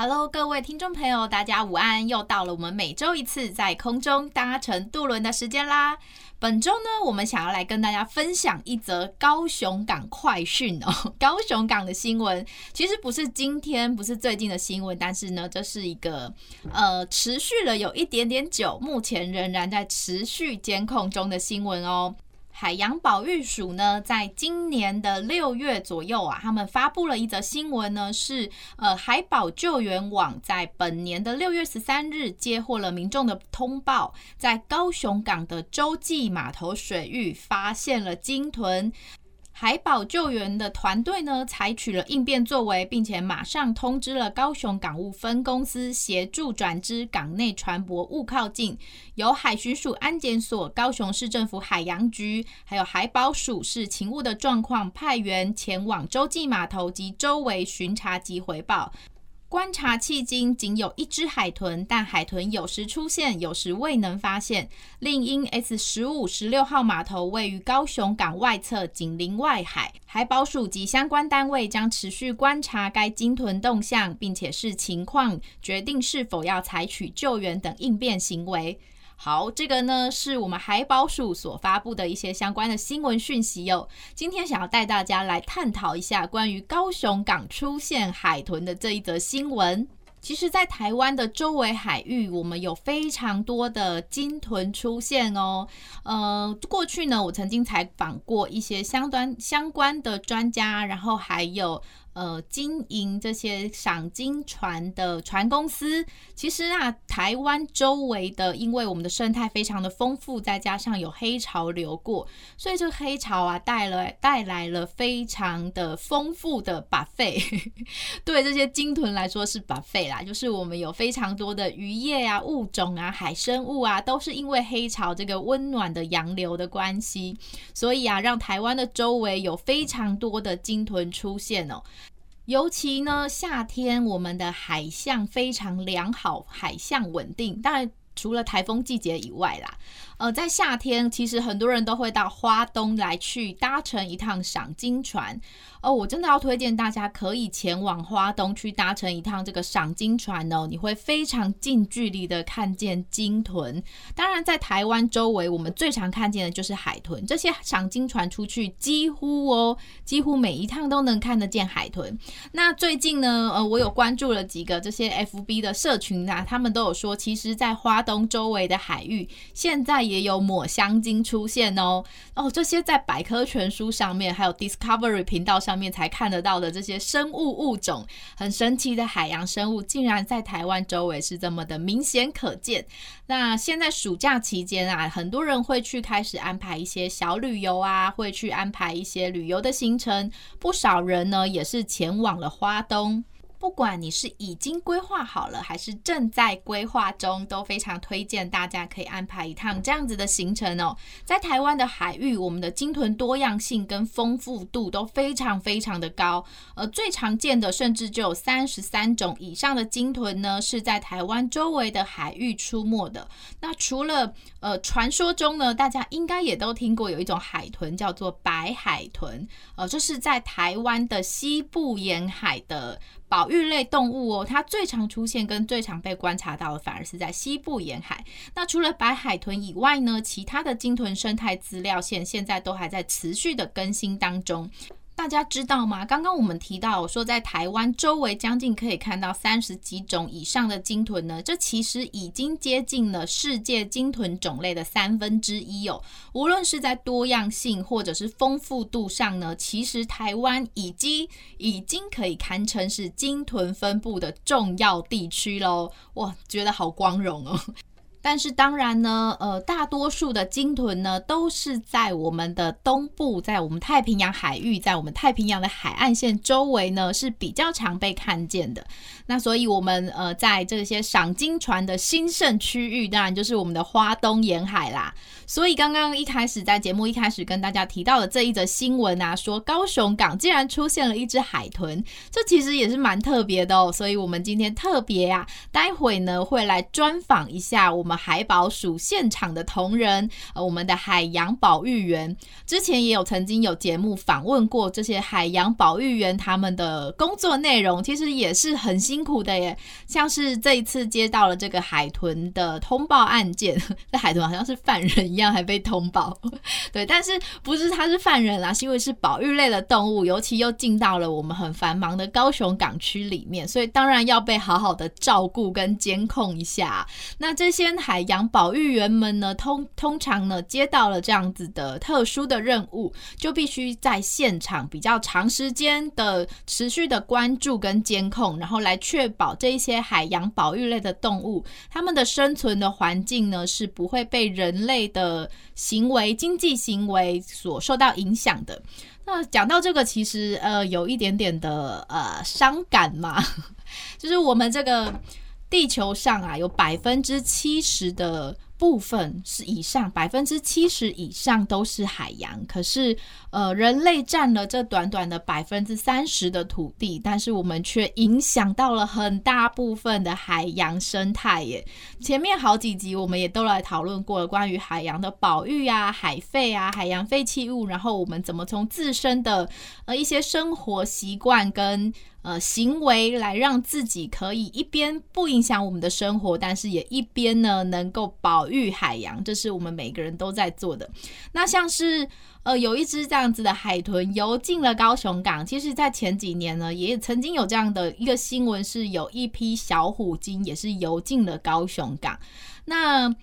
？Hello，各位听众朋友，大家午安！又到了我们每周一次在空中搭乘渡轮的时间啦。本周呢，我们想要来跟大家分享一则高雄港快讯哦。高雄港的新闻其实不是今天，不是最近的新闻，但是呢，这是一个呃持续了有一点点久，目前仍然在持续监控中的新闻哦。海洋保育署呢，在今年的六月左右啊，他们发布了一则新闻呢，是呃海保救援网在本年的六月十三日接获了民众的通报，在高雄港的洲际码头水域发现了鲸豚。海保救援的团队呢，采取了应变作为，并且马上通知了高雄港务分公司协助转知港内船舶勿靠近，由海巡署安检所、高雄市政府海洋局，还有海保署视勤务的状况，派员前往洲际码头及周围巡查及回报。观察迄今仅有一只海豚，但海豚有时出现，有时未能发现。另因 S 十五、十六号码头位于高雄港外侧，紧邻外海，海保署及相关单位将持续观察该鲸豚动向，并且视情况决定是否要采取救援等应变行为。好，这个呢是我们海保署所发布的一些相关的新闻讯息哦。今天想要带大家来探讨一下关于高雄港出现海豚的这一则新闻。其实，在台湾的周围海域，我们有非常多的鲸豚出现哦。呃，过去呢，我曾经采访过一些相关相关的专家，然后还有。呃，经营这些赏金船的船公司，其实啊，台湾周围的，因为我们的生态非常的丰富，再加上有黑潮流过，所以这个黑潮啊，带了带来了非常的丰富的 buffet。对这些鲸豚来说是 buffet 啦，就是我们有非常多的渔业啊、物种啊、海生物啊，都是因为黑潮这个温暖的洋流的关系，所以啊，让台湾的周围有非常多的鲸豚出现哦。尤其呢，夏天我们的海象非常良好，海象稳定。当然，除了台风季节以外啦。呃，在夏天，其实很多人都会到花东来去搭乘一趟赏金船。哦，我真的要推荐大家可以前往花东去搭乘一趟这个赏金船哦，你会非常近距离的看见鲸豚。当然，在台湾周围，我们最常看见的就是海豚。这些赏金船出去，几乎哦，几乎每一趟都能看得见海豚。那最近呢，呃，我有关注了几个这些 FB 的社群啊，他们都有说，其实，在花东周围的海域，现在也有抹香鲸出现哦哦，这些在百科全书上面，还有 Discovery 频道上面才看得到的这些生物物种，很神奇的海洋生物，竟然在台湾周围是这么的明显可见。那现在暑假期间啊，很多人会去开始安排一些小旅游啊，会去安排一些旅游的行程，不少人呢也是前往了花东。不管你是已经规划好了，还是正在规划中，都非常推荐大家可以安排一趟这样子的行程哦。在台湾的海域，我们的鲸豚多样性跟丰富度都非常非常的高，呃，最常见的甚至就有三十三种以上的鲸豚呢，是在台湾周围的海域出没的。那除了呃传说中呢，大家应该也都听过有一种海豚叫做白海豚，呃，这是在台湾的西部沿海的。保育类动物哦，它最常出现跟最常被观察到的，反而是在西部沿海。那除了白海豚以外呢，其他的鲸豚生态资料线现在都还在持续的更新当中。大家知道吗？刚刚我们提到说，在台湾周围将近可以看到三十几种以上的鲸豚呢，这其实已经接近了世界鲸豚种类的三分之一哦。无论是在多样性或者是丰富度上呢，其实台湾已经已经可以堪称是鲸豚分布的重要地区喽。哇，觉得好光荣哦！但是当然呢，呃，大多数的鲸豚呢，都是在我们的东部，在我们太平洋海域，在我们太平洋的海岸线周围呢，是比较常被看见的。那所以，我们呃，在这些赏鲸船的兴盛区域，当然就是我们的花东沿海啦。所以，刚刚一开始在节目一开始跟大家提到的这一则新闻啊，说高雄港竟然出现了一只海豚，这其实也是蛮特别的哦。所以我们今天特别啊，待会呢会来专访一下我们。海保署现场的同仁，呃，我们的海洋保育员，之前也有曾经有节目访问过这些海洋保育员，他们的工作内容其实也是很辛苦的耶。像是这一次接到了这个海豚的通报案件，这海豚好像是犯人一样，还被通报。对，但是不是他是犯人啊？是因为是保育类的动物，尤其又进到了我们很繁忙的高雄港区里面，所以当然要被好好的照顾跟监控一下。那这些。海洋保育员们呢，通通常呢接到了这样子的特殊的任务，就必须在现场比较长时间的持续的关注跟监控，然后来确保这一些海洋保育类的动物，它们的生存的环境呢是不会被人类的行为、经济行为所受到影响的。那讲到这个，其实呃有一点点的呃伤感嘛，就是我们这个。地球上啊，有百分之七十的部分是以上，百分之七十以上都是海洋。可是，呃，人类占了这短短的百分之三十的土地，但是我们却影响到了很大部分的海洋生态耶。前面好几集我们也都来讨论过了关于海洋的保育啊、海废啊、海洋废弃物，然后我们怎么从自身的呃一些生活习惯跟。呃，行为来让自己可以一边不影响我们的生活，但是也一边呢能够保育海洋，这是我们每个人都在做的。那像是呃有一只这样子的海豚游进了高雄港，其实，在前几年呢，也曾经有这样的一个新闻，是有一批小虎鲸也是游进了高雄港。那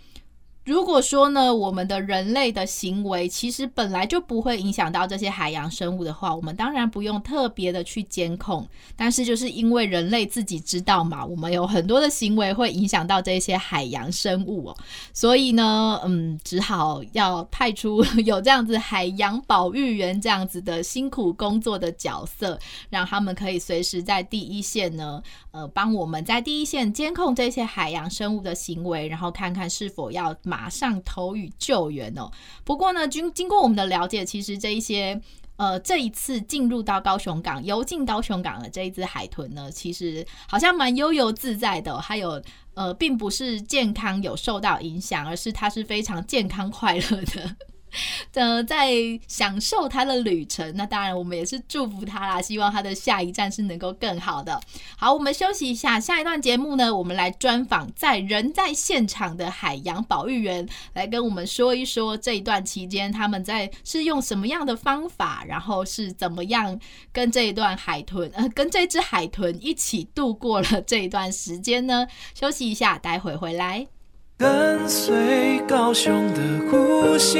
如果说呢，我们的人类的行为其实本来就不会影响到这些海洋生物的话，我们当然不用特别的去监控。但是就是因为人类自己知道嘛，我们有很多的行为会影响到这些海洋生物哦，所以呢，嗯，只好要派出有这样子海洋保育员这样子的辛苦工作的角色，让他们可以随时在第一线呢，呃，帮我们在第一线监控这些海洋生物的行为，然后看看是否要。马上投予救援哦。不过呢，经经过我们的了解，其实这一些呃，这一次进入到高雄港、游进高雄港的这一只海豚呢，其实好像蛮悠游自在的哦。还有呃，并不是健康有受到影响，而是它是非常健康快乐的。呃，在享受他的旅程，那当然我们也是祝福他啦，希望他的下一站是能够更好的。好，我们休息一下，下一段节目呢，我们来专访在人在现场的海洋保育员，来跟我们说一说这一段期间他们在是用什么样的方法，然后是怎么样跟这一段海豚，呃，跟这只海豚一起度过了这一段时间呢？休息一下，待会回来。跟随高雄的呼吸，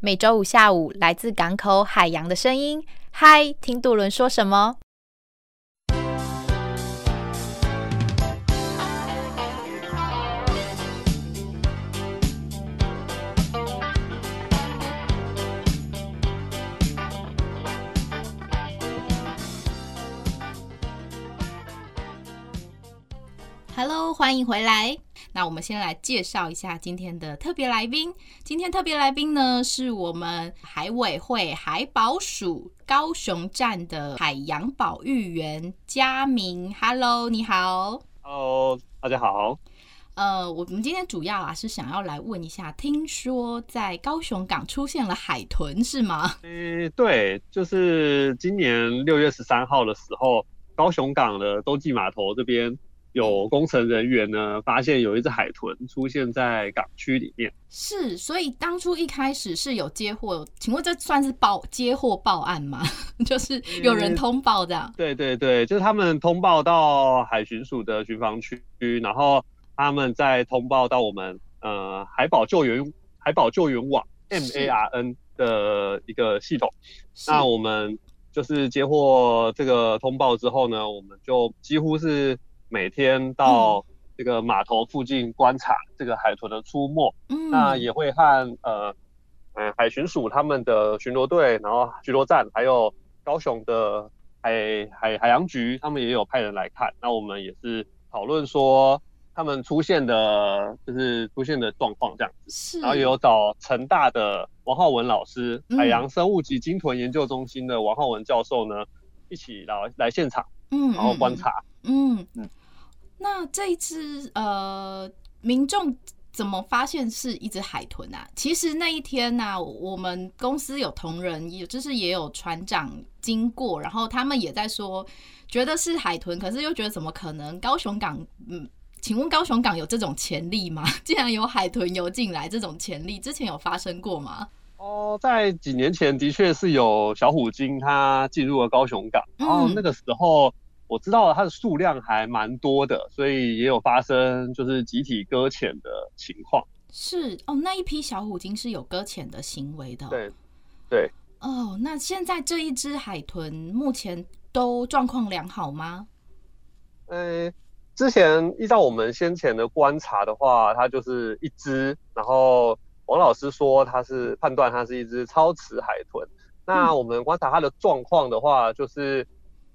每周五下午来自港口海洋的声音。嗨，听渡轮说什么？Hello，欢迎回来。那我们先来介绍一下今天的特别来宾。今天特别来宾呢，是我们海委会海保署高雄站的海洋保育员佳明。Hello，你好。Hello，大家好。呃，我们今天主要啊是想要来问一下，听说在高雄港出现了海豚，是吗？嗯，对，就是今年六月十三号的时候，高雄港的洲际码头这边有工程人员呢，发现有一只海豚出现在港区里面。是，所以当初一开始是有接获，请问这算是报接获报案吗？就是有人通报这样？嗯，对对对，就是他们通报到海巡署的巡防区，然后。他们再通报到我们呃海保救援海保救援网 MARN 的一个系统，那我们就是接获这个通报之后呢，我们就几乎是每天到这个码头附近观察这个海豚的出没，嗯，那也会和呃呃海巡署他们的巡逻队，然后巡逻站，还有高雄的海海海洋局，他们也有派人来看，那我们也是讨论说。他们出现的，就是出现的状况这样子，是，然后也有找成大的王浩文老师，嗯、海洋生物及鲸豚研究中心的王浩文教授呢，一起来来现场，嗯，然后观察，嗯嗯，嗯。那这一只呃，民众怎么发现是一只海豚啊？其实那一天呢、啊，我们公司有同仁，也就是也有船长经过，然后他们也在说，觉得是海豚，可是又觉得怎么可能？高雄港，嗯。请问高雄港有这种潜力吗？竟然有海豚游进来，这种潜力之前有发生过吗？哦，在几年前的确是有小虎鲸它进入了高雄港，嗯，然后那个时候我知道它的数量还蛮多的，所以也有发生就是集体搁浅的情况。是哦，那一批小虎鲸是有搁浅的行为的。对对。哦，那现在这一只海豚目前都状况良好吗？嗯。之前依照我们先前的观察的话，它就是一只，然后王老师说它是判断它是一只超齿海豚。那我们观察它的状况的话，就是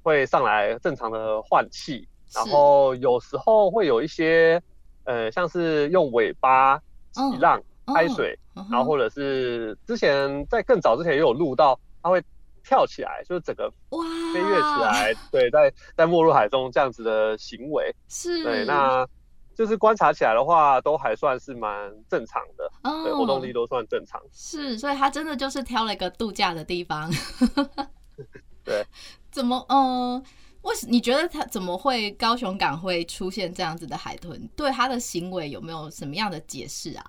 会上来正常的换气，然后有时候会有一些呃，像是用尾巴起浪、拍水，然后或者是之前在更早之前也有录到它会。跳起来，就是整个飞跃起来，对，在在没入海中这样子的行为，是，对，那就是观察起来的话，都还算是蛮正常的，哦，对，活动力都算正常，是，所以他真的就是挑了一个度假的地方，对，怎么，呃，为什你觉得他怎么会高雄港会出现这样子的海豚？对他的行为有没有什么样的解释啊？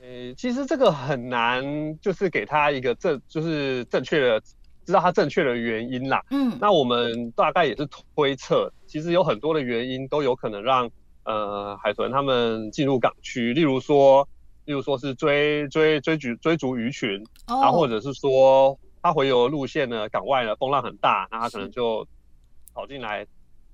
呃，其实这个很难，就是给他一个正，就是正确的知道他正确的原因啦。嗯，那我们大概也是推测，其实有很多的原因都有可能让呃海豚他们进入港区，例如说，例如说是追追追逐追逐鱼群，哦，然后或者是说它回游路线呢，港外呢风浪很大，那它可能就跑进来，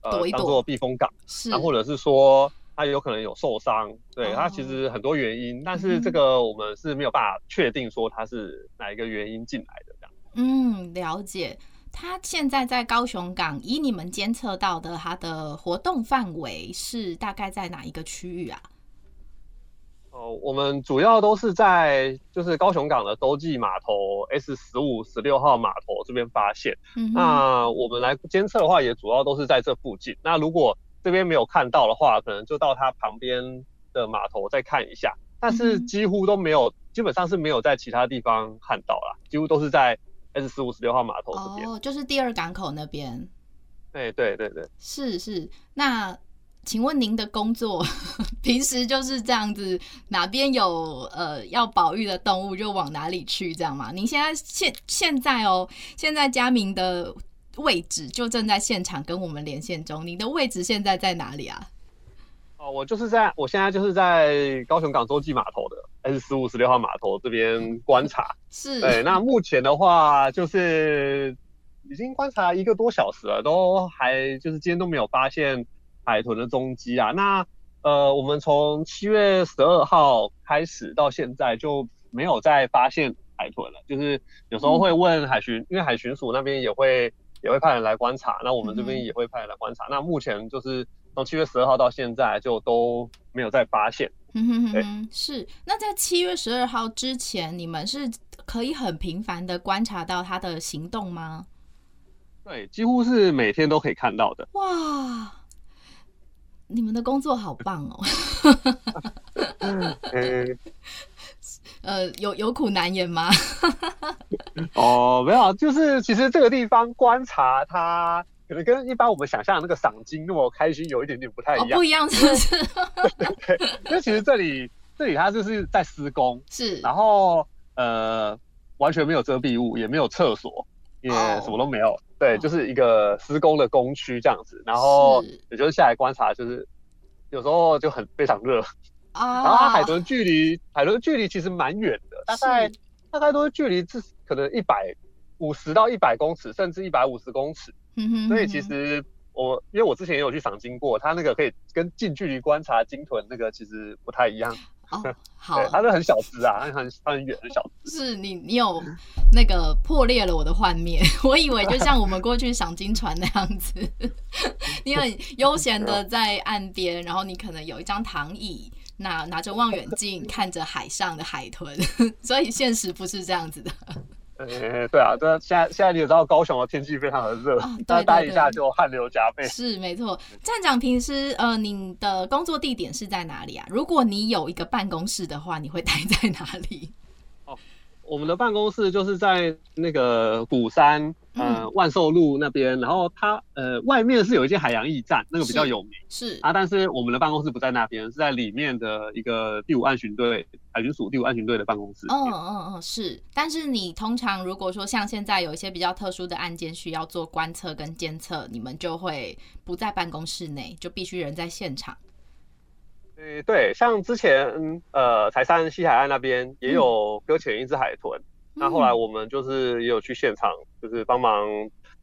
呃，躲一躲当做避风港，是，或者是说。它有可能有受伤，对，它其实很多原因，但是这个我们是没有办法确定说它是哪一个原因进来的这样。嗯，了解。它现在在高雄港，以你们监测到的，它的活动范围是大概在哪一个区域啊？哦，我们主要都是在就是高雄港的洲际码头 S 十五、十六号码头这边发现。嗯，那我们来监测的话，也主要都是在这附近。那如果这边没有看到的话，可能就到它旁边的码头再看一下，但是几乎都没有，基本上是没有在其他地方看到啦，几乎都是在 S 十五十六号码头这边。哦，就是第二港口那边。对对对对，是是。那请问您的工作 平时就是这样子，哪边有呃要保育的动物就往哪里去，这样吗？您现在现现在哦，现在佳明的。位置就正在现场跟我们连线中，您的位置现在在哪里啊？哦，我就是在，我现在就是在高雄港洲际码头的 S 十五十六号码头这边观察。是，对，那目前的话就是已经观察一个多小时了，都还就是今天都没有发现海豚的踪迹啊。那呃，我们从七月十二号开始到现在就没有再发现海豚了，就是有时候会问海巡，嗯、因为海巡署那边也会。也会派人来观察，那我们这边也会派人来观察。嗯、那目前就是从七月十二号到现在就都没有再发现。嗯哼哼哼，是。那在七月十二号之前，你们是可以很频繁的观察到它的行动吗？对，几乎是每天都可以看到的。哇，你们的工作好棒哦！嗯呃，有有苦难言吗？哦，没有，就是其实这个地方观察它，可能跟一般我们想象的那个赏金那么开心有一点点不太一样。哦、不一样，是不是？对对，因为其实这里这里它就是在施工，是，然后呃完全没有遮蔽物，也没有厕所，也什么都没有。哦、对，就是一个施工的工区这样子。然后也就是下来观察，就是有时候就很非常热。啊，然后它海豚距离海豚距离其实蛮远的，大概大概都是距离至可能一百五十到一百公尺，甚至一百五十公尺。所以其实我因为我之前也有去赏鲸过，它那个可以跟近距离观察鲸豚那个其实不太一样。哦，好，它是很小只啊，它 很它很远很小只。是你你有那个破裂了我的幻灭，我以为就像我们过去赏金船那样子，你很悠闲的在岸边，然后你可能有一张躺椅。那拿着望远镜看着海上的海豚，所以现实不是这样子的。欸、对啊，对啊，现在现在你也知道高雄的天气非常的热，哦，对，待一下就汗流浃背。是没错，站长平时呃，你的工作地点是在哪里啊？如果你有一个办公室的话，你会待在哪里？哦我们的办公室就是在那个鼓山，呃，万寿路那边。然后它，呃，外面是有一间海洋驿站，那个比较有名。是，是啊，但是我们的办公室不在那边，是在里面的一个第五岸巡队海巡署第五岸巡队的办公室。嗯嗯嗯，是。但是你通常如果说像现在有一些比较特殊的案件需要做观测跟监测，你们就会不在办公室内，就必须人在现场。对对，像之前呃，台山西海岸那边也有搁浅一只海豚，嗯，那后来我们就是也有去现场，就是帮忙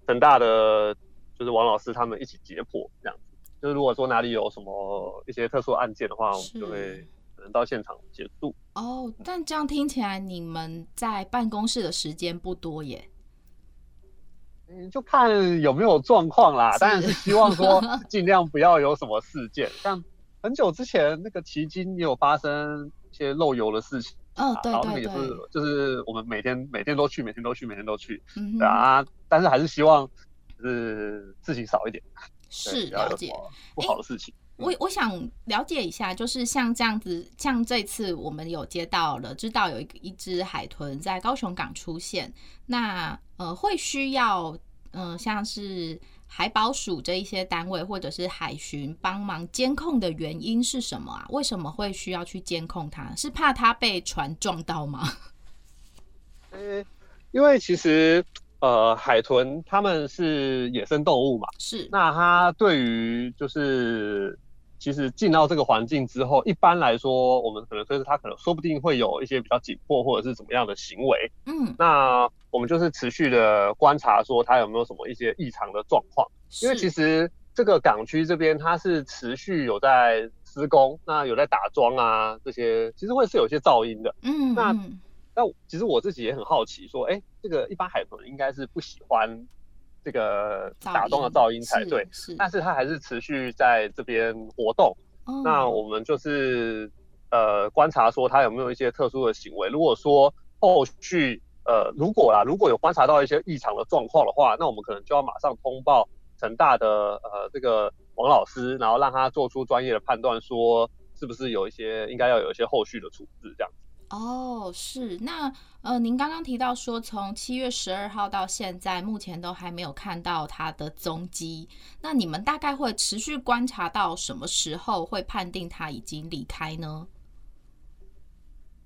成大的就是王老师他们一起解剖这样子。就是如果说哪里有什么一些特殊案件的话，我们就会可能到现场协助。哦，但这样听起来你们在办公室的时间不多耶？嗯，就看有没有状况啦，当然是希望说 尽量不要有什么事件，像。很久之前，那个奇经也有发生一些漏油的事情。嗯、哦，对对对，然后那个也是，就是我们每天每天都去，每天都去，每天都去。嗯，对啊，但是还是希望就是事情少一点。是了解不好的事情。我我想了解一下，就是像这样子，像这次我们有接到了，知道有一一只海豚在高雄港出现，那呃会需要嗯、呃、像是。海保署这一些单位或者是海巡帮忙监控的原因是什么啊？为什么会需要去监控它？是怕它被船撞到吗？呃，因为其实呃，海豚它们是野生动物嘛，是。那它对于就是。其实进到这个环境之后，一般来说，我们可能就是它可能说不定会有一些比较紧迫或者是怎么样的行为。嗯，那我们就是持续的观察，说它有没有什么一些异常的状况。因为其实这个港区这边它是持续有在施工，那有在打桩啊这些，其实会是有一些噪音的。嗯，那那其实我自己也很好奇，说，哎，这个一般海豚应该是不喜欢。这个打桩的噪音才对，是，但是它还是持续在这边活动。哦、那我们就是呃观察说它有没有一些特殊的行为。如果说后续呃如果啦如果有观察到一些异常的状况的话，那我们可能就要马上通报成大的呃这个王老师，然后让他做出专业的判断，说是不是有一些应该要有一些后续的处置这样子。哦，是那呃，您刚刚提到说，从七月十二号到现在，目前都还没有看到他的踪迹。那你们大概会持续观察到什么时候会判定他已经离开呢？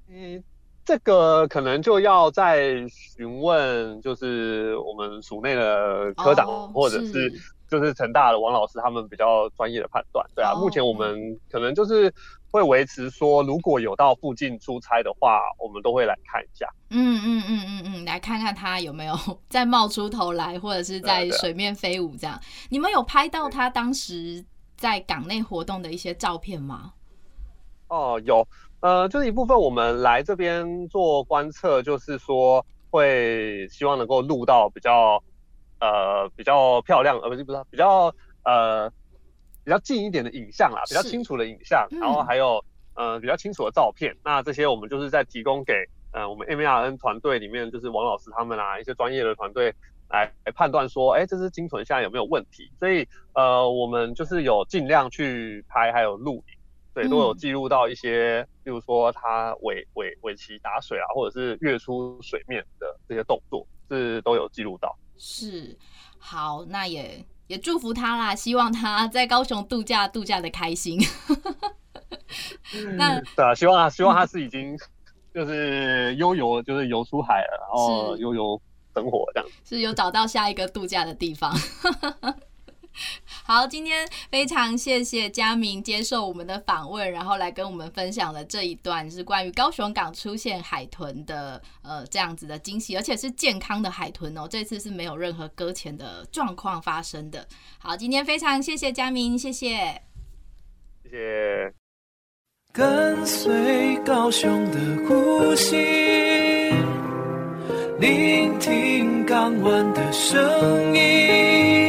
嗯，这个可能就要再询问，就是我们署内的科长，哦、或者是就是成大的王老师他们比较专业的判断。对啊，哦、目前我们可能就是。会维持说，如果有到附近出差的话，我们都会来看一下。嗯嗯嗯嗯嗯，来看看他有没有 再冒出头来，或者是在水面飞舞这样。你们有拍到他当时在港内活动的一些照片吗？哦，有，呃，就是一部分我们来这边做观测，就是说会希望能够录到比较呃比较漂亮，呃不是不是比较呃。比较近一点的影像啦，比较清楚的影像，嗯、然后还有呃比较清楚的照片。那这些我们就是在提供给呃我们 MARN 团队里面，就是王老师他们啊一些专业的团队来来判断说，哎，这只鲸豚现在有没有问题？所以呃我们就是有尽量去拍，还有录影，对，都有记录到一些，比如说它尾尾尾鳍打水啊，或者是跃出水面的这些动作，是都有记录到。是，好，那也。也祝福他啦，希望他在高雄度假度假的开心。那对啊，希望啊，希望他是已经就是悠游，就是游出海了，然后悠游生活这样，是有找到下一个度假的地方。好，今天非常谢谢佳明接受我们的访问，然后来跟我们分享了这一段是关于高雄港出现海豚的呃这样子的惊喜，而且是健康的海豚哦，这次是没有任何搁浅的状况发生的。好，今天非常谢谢佳明，谢谢，谢谢。跟随高雄的呼吸，聆听港湾的声音。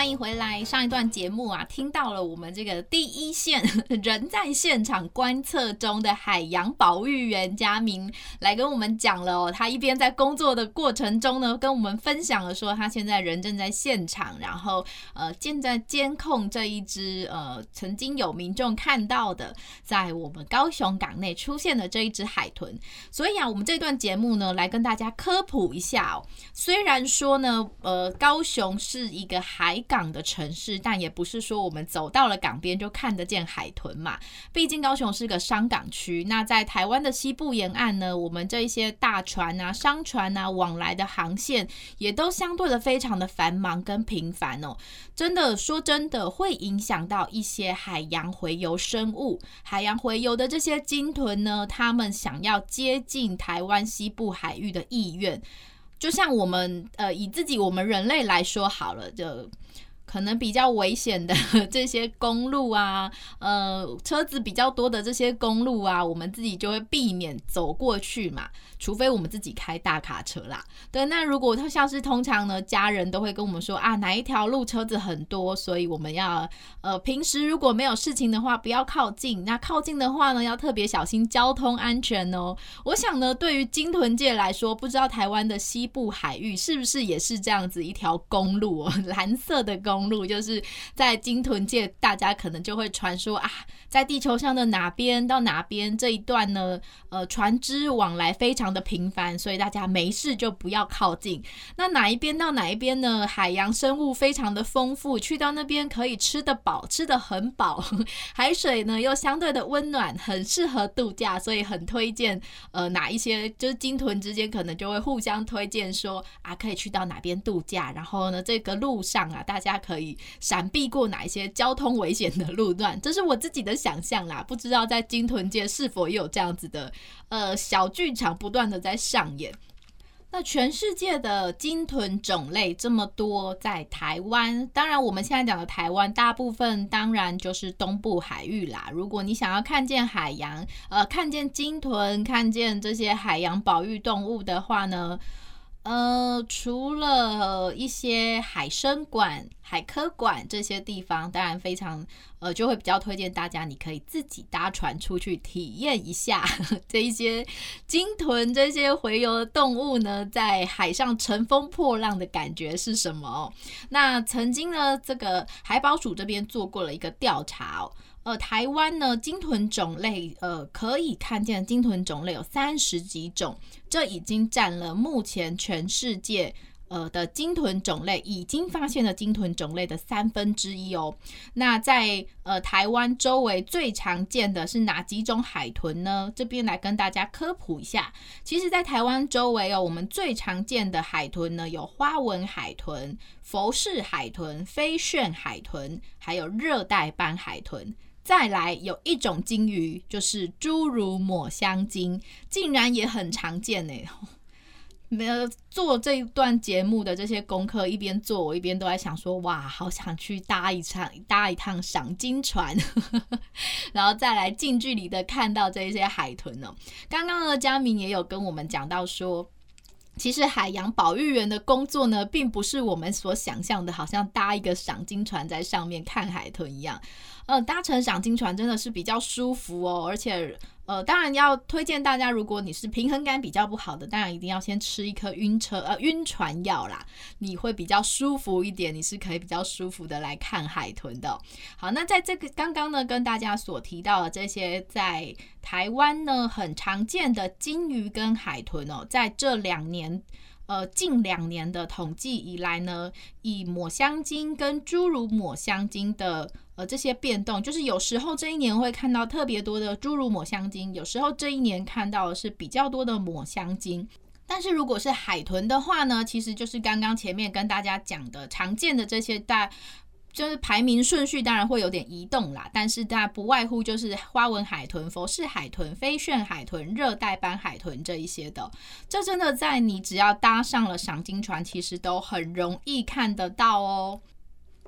欢迎回来。上一段节目啊，听到了我们这个第一线人在现场观测中的海洋保育员佳明来跟我们讲了哦，他一边在工作的过程中呢，跟我们分享了说他现在人正在现场，然后呃正在监控这一只呃曾经有民众看到的在我们高雄港内出现的这一只海豚。所以啊，我们这段节目呢，来跟大家科普一下哦。虽然说呢，呃，高雄是一个海港的城市，但也不是说我们走到了港边就看得见海豚嘛。毕竟高雄是个商港区，那在台湾的西部沿岸呢，我们这一些大船啊、商船啊往来的航线，也都相对的非常的繁忙跟频繁哦。真的说真的，会影响到一些海洋洄游生物。海洋洄游的这些鲸豚呢，他们想要接近台湾西部海域的意愿。就像我们呃，以自己我们人类来说好了，就。可能比较危险的 这些公路啊，呃，车子比较多的这些公路啊，我们自己就会避免走过去嘛，除非我们自己开大卡车啦。对，那如果他像是通常呢，家人都会跟我们说啊，哪一条路车子很多，所以我们要呃，平时如果没有事情的话，不要靠近。那靠近的话呢，要特别小心交通安全哦。我想呢，对于鲸豚界来说，不知道台湾的西部海域是不是也是这样子一条公路哦，蓝色的公。公路就是在鲸豚界，大家可能就会传说啊，在地球上的哪边到哪边这一段呢？呃，船只往来非常的频繁，所以大家没事就不要靠近。那哪一边到哪一边呢？海洋生物非常的丰富，去到那边可以吃得饱，吃得很饱，海水呢又相对的温暖，很适合度假，所以很推荐。呃，哪一些就是鲸豚之间可能就会互相推荐说啊，可以去到哪边度假。然后呢，这个路上啊，大家。可以闪避过哪一些交通危险的路段？这是我自己的想象啦，不知道在鲸豚界是否有这样子的呃小剧场不断的在上演。那全世界的鲸豚种类这么多，在台湾，当然我们现在讲的台湾，大部分当然就是东部海域啦。如果你想要看见海洋，呃，看见鲸豚，看见这些海洋保育动物的话呢，呃，除了一些海生馆、海科馆这些地方，当然非常呃，就会比较推荐大家，你可以自己搭船出去体验一下 这一些鲸豚这些洄游的动物呢，在海上乘风破浪的感觉是什么？那曾经呢，这个海保署这边做过了一个调查。呃，台湾呢，鲸豚种类，呃，可以看见鲸豚种类有三十几种，这已经占了目前全世界呃的鲸豚种类已经发现的鲸豚种类的三分之一哦。那在呃台湾周围最常见的是哪几种海豚呢？这边来跟大家科普一下。其实，在台湾周围哦，我们最常见的海豚呢有花纹海豚、佛氏海豚、飞旋海豚，还有热带斑海豚。再来有一种鲸鱼，就是侏儒抹香鲸，竟然也很常见呢。没有做这一段节目的这些功课，一边做我一边都在想说，哇，好想去搭一场搭一趟赏鲸船，然后再来近距离的看到这些海豚哦。刚刚呢，嘉明也有跟我们讲到说。其实海洋保育员的工作呢，并不是我们所想象的，好像搭一个赏鲸船在上面看海豚一样。呃，搭乘赏金船真的是比较舒服哦，而且。呃，当然要推荐大家，如果你是平衡感比较不好的，当然一定要先吃一颗晕车呃晕船药啦，你会比较舒服一点，你是可以比较舒服的来看海豚的。好，那在这个刚刚呢，跟大家所提到的这些在台湾呢很常见的金鱼跟海豚哦，在这两年。呃，近两年的统计以来呢，以抹香鲸跟侏儒抹香鲸的呃这些变动，就是有时候这一年会看到特别多的侏儒抹香鲸，有时候这一年看到的是比较多的抹香鲸。但是如果是海豚的话呢，其实就是刚刚前面跟大家讲的常见的这些大。就是排名顺序当然会有点移动啦，但是它不外乎就是花纹海豚、佛氏海豚、飞旋海豚、热带斑海豚这一些的。这真的在你只要搭上了赏鲸船，其实都很容易看得到哦。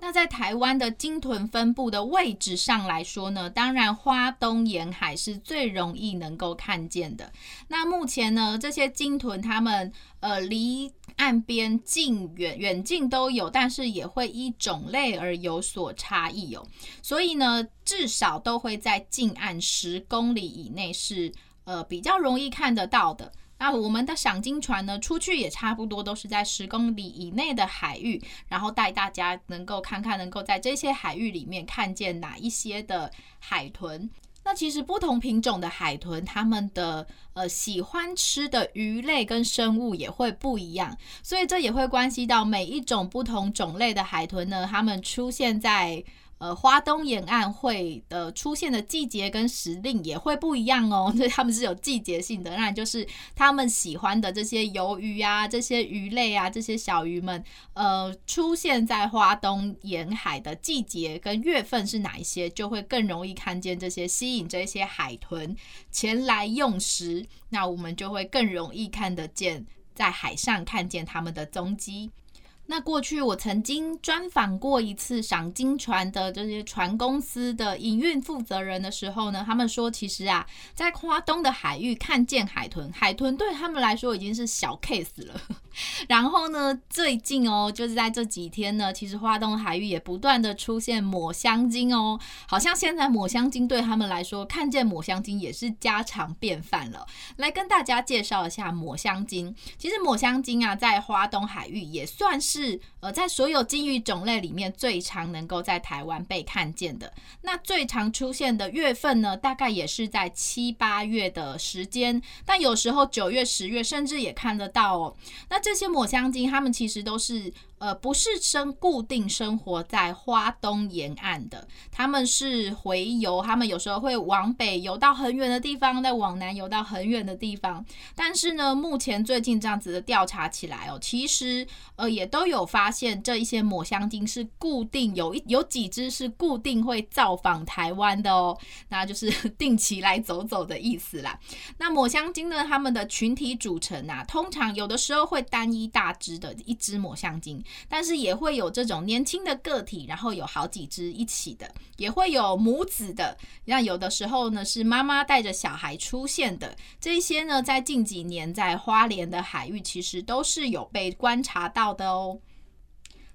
那在台湾的鲸豚分布的位置上来说呢，当然花东沿海是最容易能够看见的。那目前呢，这些鲸豚它们呃离岸边近远远近都有，但是也会依种类而有所差异哦。所以呢，至少都会在近岸十公里以内是呃比较容易看得到的。那我们的赏金船呢，出去也差不多都是在十公里以内的海域，然后带大家能够看看，能够在这些海域里面看见哪一些的海豚。那其实不同品种的海豚，它们的呃喜欢吃的鱼类跟生物也会不一样，所以这也会关系到每一种不同种类的海豚呢，它们出现在。呃，花东沿岸会的出现的季节跟时令也会不一样哦，所 以他们是有季节性的。那就是他们喜欢的这些鱿鱼啊，这些鱼类啊，这些小鱼们，呃，出现在花东沿海的季节跟月份是哪一些，就会更容易看见这些吸引这些海豚前来用食。那我们就会更容易看得见，在海上看见他们的踪迹。那过去我曾经专访过一次赏金船的这些船公司的营运负责人的时候呢，他们说其实啊，在花东的海域看见海豚，海豚对他们来说已经是小 case 了。然后呢，最近哦，就是在这几天呢，其实花东海域也不断的出现抹香鲸哦，好像现在抹香鲸对他们来说，看见抹香鲸也是家常便饭了。来跟大家介绍一下抹香鲸。其实抹香鲸啊，在花东海域也算是是呃，在所有金鱼种类里面最常能够在台湾被看见的。那最常出现的月份呢，大概也是在七八月的时间，但有时候九月、十月甚至也看得到哦。那这些抹香鲸，它们其实都是。呃，不是生固定生活在花东沿岸的，他们是洄游，他们有时候会往北游到很远的地方，再往南游到很远的地方。但是呢，目前最近这样子的调查起来哦，其实呃也都有发现这一些抹香鲸是固定有一有几只是固定会造访台湾的哦，那就是 定期来走走的意思啦。那抹香鲸呢，它们的群体组成啊，通常有的时候会单一大只的一只抹香鲸。但是也会有这种年轻的个体，然后有好几只一起的，也会有母子的。那有的时候呢，是妈妈带着小孩出现的。这些呢，在近几年在花莲的海域，其实都是有被观察到的哦。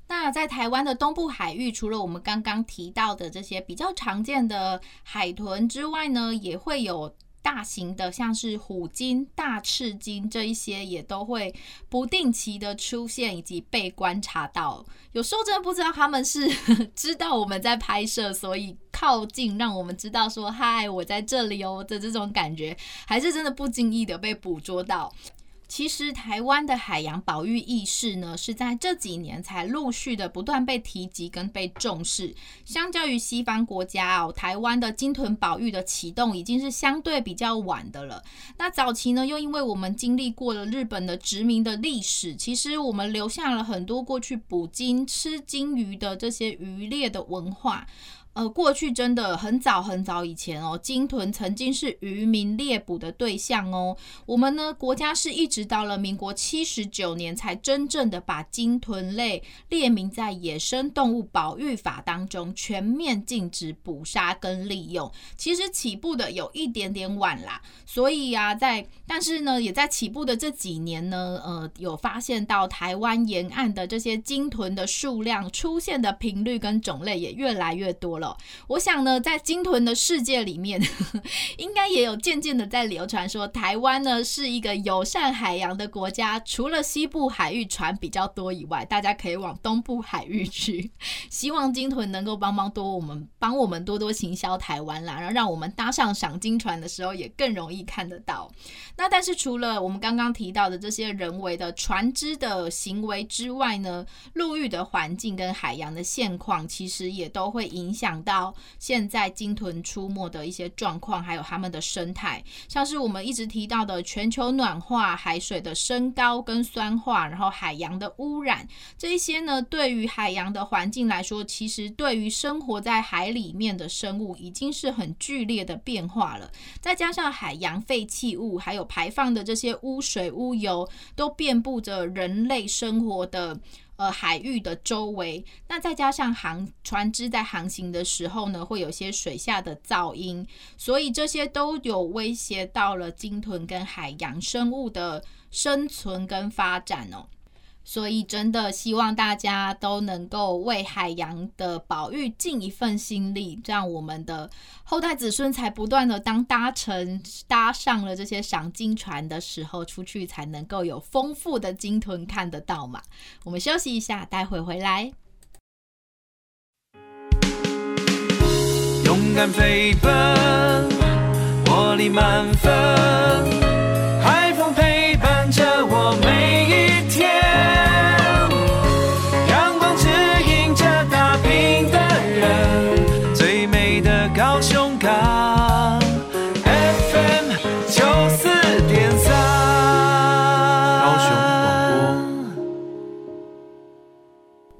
那在台湾的东部海域，除了我们刚刚提到的这些比较常见的海豚之外呢，也会有。大型的像是虎鲸、大赤鲸这一些也都会不定期的出现以及被观察到。有时候真的不知道他们是 知道我们在拍摄，所以靠近让我们知道说“嗨，我在这里哦”的这种感觉，还是真的不经意的被捕捉到。其实台湾的海洋保育意识呢，是在这几年才陆续的不断被提及跟被重视。相较于西方国家哦，台湾的鲸豚保育的启动已经是相对比较晚的了。那早期呢，又因为我们经历过了日本的殖民的历史，其实我们留下了很多过去捕鲸、吃鲸鱼的这些渔猎的文化。呃，过去真的很早很早以前哦，鲸豚曾经是渔民猎捕的对象哦。我们呢，国家是一直到了民国七十九年才真正的把鲸豚类列明在野生动物保育法当中，全面禁止捕杀跟利用。其实起步的有一点点晚啦，所以啊，在但是呢，也在起步的这几年呢，呃，有发现到台湾沿岸的这些鲸豚的数量出现的频率跟种类也越来越多了。我想呢，在鲸豚的世界里面，应该也有渐渐的在流传说，台湾呢是一个友善海洋的国家。除了西部海域船比较多以外，大家可以往东部海域去。希望鲸豚能够帮帮多我们，帮我们多多行销台湾啦，然后让我们搭上赏鲸船的时候也更容易看得到。那但是除了我们刚刚提到的这些人为的船只的行为之外呢，陆域的环境跟海洋的现况，其实也都会影响。到现在鲸豚出没的一些状况，还有它们的生态，像是我们一直提到的全球暖化、海水的升高跟酸化，然后海洋的污染，这一些呢，对于海洋的环境来说，其实对于生活在海里面的生物已经是很剧烈的变化了。再加上海洋废弃物，还有排放的这些污水、污油，都遍布着人类生活的。呃，海域的周围，那再加上航船只在航行的时候呢，会有些水下的噪音，所以这些都有威胁到了鲸豚跟海洋生物的生存跟发展哦。所以，真的希望大家都能够为海洋的保育尽一份心力，这样我们的后代子孙才不断的当搭乘搭上了这些赏金船的时候，出去才能够有丰富的鲸豚看得到嘛。我们休息一下，待会回来。勇敢飞奔，活力满分。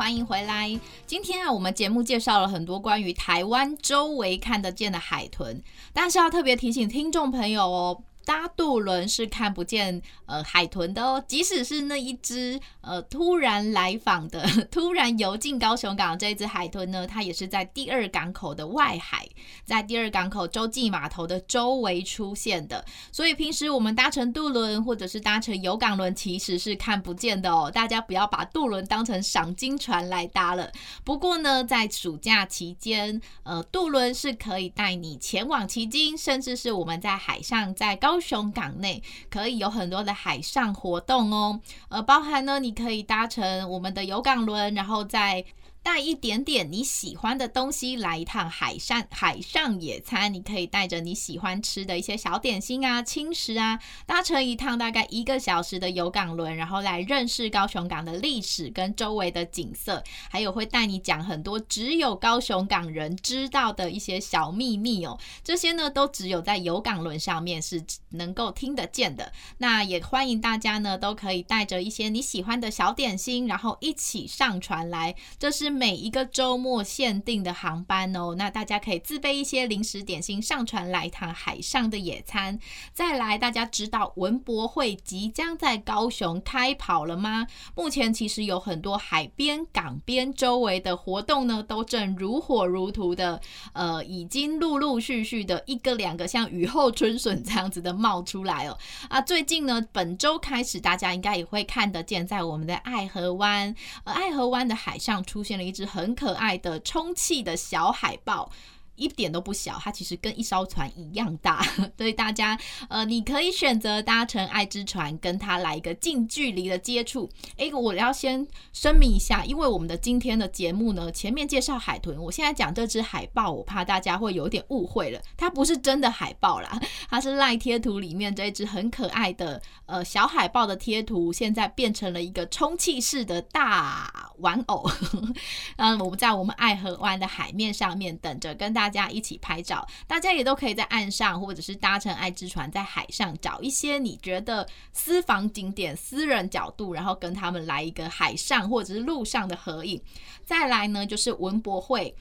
欢迎回来。今天啊，我们节目介绍了很多关于台湾周围看得见的海豚，但是要特别提醒听众朋友哦。搭渡轮是看不见呃海豚的哦，即使是那一只呃突然来访的、突然游进高雄港这一只海豚呢，它也是在第二港口的外海，在第二港口洲际码头的周围出现的。所以平时我们搭乘渡轮或者是搭乘游港轮，其实是看不见的哦。大家不要把渡轮当成赏金船来搭了。不过呢，在暑假期间，呃，渡轮是可以带你前往旗津，甚至是我们在海上在高。高雄港内可以有很多的海上活动哦，呃，包含呢，你可以搭乘我们的游港轮，然后在。带一点点你喜欢的东西来一趟海上海上野餐，你可以带着你喜欢吃的一些小点心啊、轻食啊，搭乘一趟大概一个小时的游港轮，然后来认识高雄港的历史跟周围的景色，还有会带你讲很多只有高雄港人知道的一些小秘密哦。这些呢都只有在游港轮上面是能够听得见的。那也欢迎大家呢都可以带着一些你喜欢的小点心，然后一起上船来。这是。每一个周末限定的航班哦。那大家可以自备一些零食点心上船来一趟海上的野餐。再来，大家知道文博会即将在高雄开跑了吗？目前其实有很多海边、港边周围的活动呢，都正如火如荼的，呃，已经陆陆续续的一个两个像雨后春笋这样子的冒出来哦。啊，最近呢，本周开始，大家应该也会看得见，在我们的爱河湾，呃，爱河湾的海上出现一只很可爱的充气的小海豹。一点都不小，它其实跟一艘船一样大，所以大家呃，你可以选择搭乘爱之船，跟它来一个近距离的接触。诶，我要先声明一下，因为我们的今天的节目呢，前面介绍海豚，我现在讲这只海豹，我怕大家会有点误会了，它不是真的海豹啦，它是赖贴图里面这一只很可爱的呃小海豹的贴图，现在变成了一个充气式的大玩偶。嗯，我们在我们爱河湾的海面上面等着跟大。大家一起拍照，大家也都可以在岸上，或者是搭乘爱之船在海上找一些你觉得私房景点、私人角度，然后跟他们来一个海上或者是陆上的合影。再来呢，就是文博会。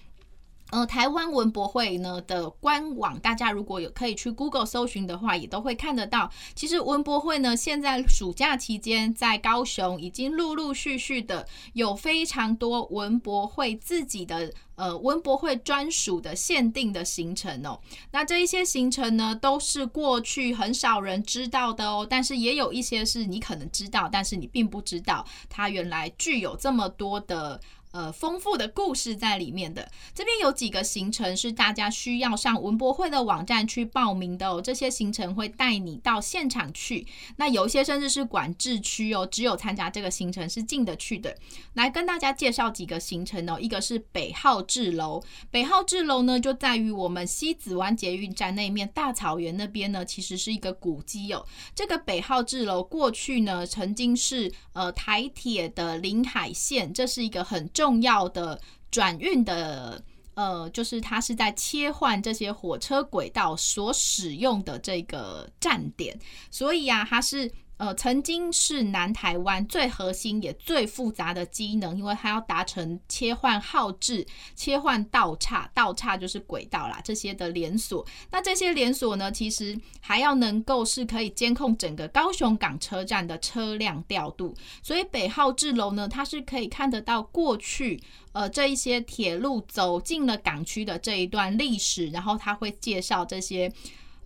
呃，台湾文博会呢的官网，大家如果有可以去 Google 搜寻的话，也都会看得到。其实文博会呢，现在暑假期间在高雄已经陆陆续续的有非常多文博会自己的呃文博会专属的限定的行程哦。那这一些行程呢，都是过去很少人知道的哦，但是也有一些是你可能知道，但是你并不知道它原来具有这么多的。呃，丰富的故事在里面的。这边有几个行程是大家需要上文博会的网站去报名的哦。这些行程会带你到现场去，那有一些甚至是管制区哦，只有参加这个行程是进得去的。来跟大家介绍几个行程哦，一个是北号志楼。北号志楼呢，就在于我们西子湾捷运站那面大草原那边呢，其实是一个古迹哦。这个北号志楼过去呢，曾经是呃台铁的临海线，这是一个很。重要的转运的，呃，就是它是在切换这些火车轨道所使用的这个站点，所以啊，它是。呃，曾经是南台湾最核心也最复杂的机能，因为它要达成切换号志、切换道岔，道岔就是轨道啦，这些的连锁。那这些连锁呢，其实还要能够是可以监控整个高雄港车站的车辆调度。所以北号志楼呢，它是可以看得到过去呃这一些铁路走进了港区的这一段历史，然后它会介绍这些。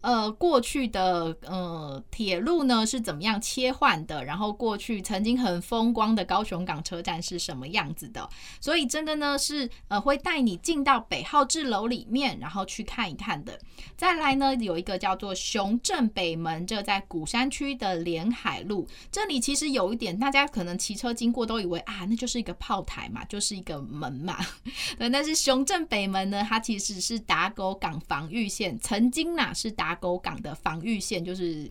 呃，过去的呃铁路呢是怎么样切换的？然后过去曾经很风光的高雄港车站是什么样子的？所以这个呢是呃会带你进到北号志楼里面，然后去看一看的。再来呢有一个叫做雄镇北门，这在鼓山区的连海路，这里其实有一点大家可能骑车经过都以为啊，那就是一个炮台嘛，就是一个门嘛。对，但是雄镇北门呢，它其实是打狗港防御线，曾经呐是打。沟港的防御线就是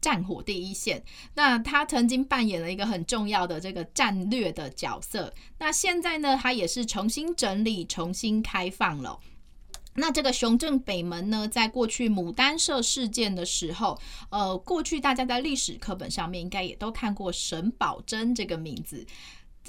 战火第一线，那他曾经扮演了一个很重要的这个战略的角色。那现在呢，他也是重新整理、重新开放了。那这个雄镇北门呢，在过去牡丹社事件的时候，呃，过去大家在历史课本上面应该也都看过沈葆桢这个名字。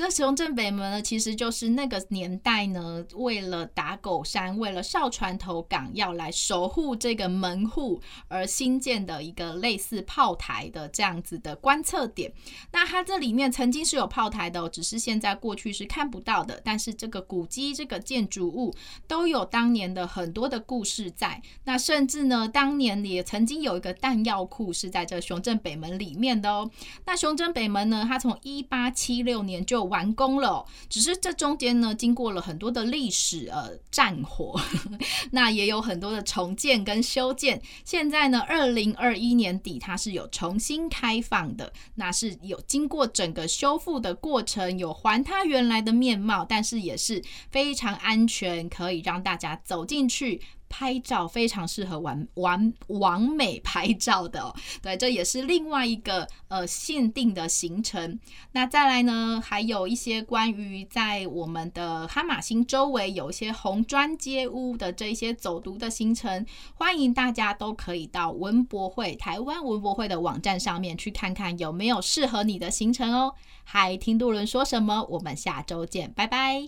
这雄镇北门呢，其实就是那个年代呢，为了打狗山，为了哨船头港要来守护这个门户而新建的一个类似炮台的这样子的观测点。那它这里面曾经是有炮台的，只是现在过去是看不到的。但是这个古迹、这个建筑物都有当年的很多的故事在。那甚至呢，当年也曾经有一个弹药库是在这雄镇北门里面的哦。那雄镇北门呢，它从一八七六年就完工了，只是这中间呢，经过了很多的历史呃战火，那也有很多的重建跟修建。现在呢，二零二一年底它是有重新开放的，那是有经过整个修复的过程，有还它原来的面貌，但是也是非常安全，可以让大家走进去。拍照非常适合玩完完美拍照的哦，对，这也是另外一个呃限定的行程。那再来呢，还有一些关于在我们的哈马星周围有一些红砖街屋的这些走读的行程，欢迎大家都可以到文博会台湾文博会的网站上面去看看有没有适合你的行程哦。嗨，听渡轮说什么？我们下周见，拜拜。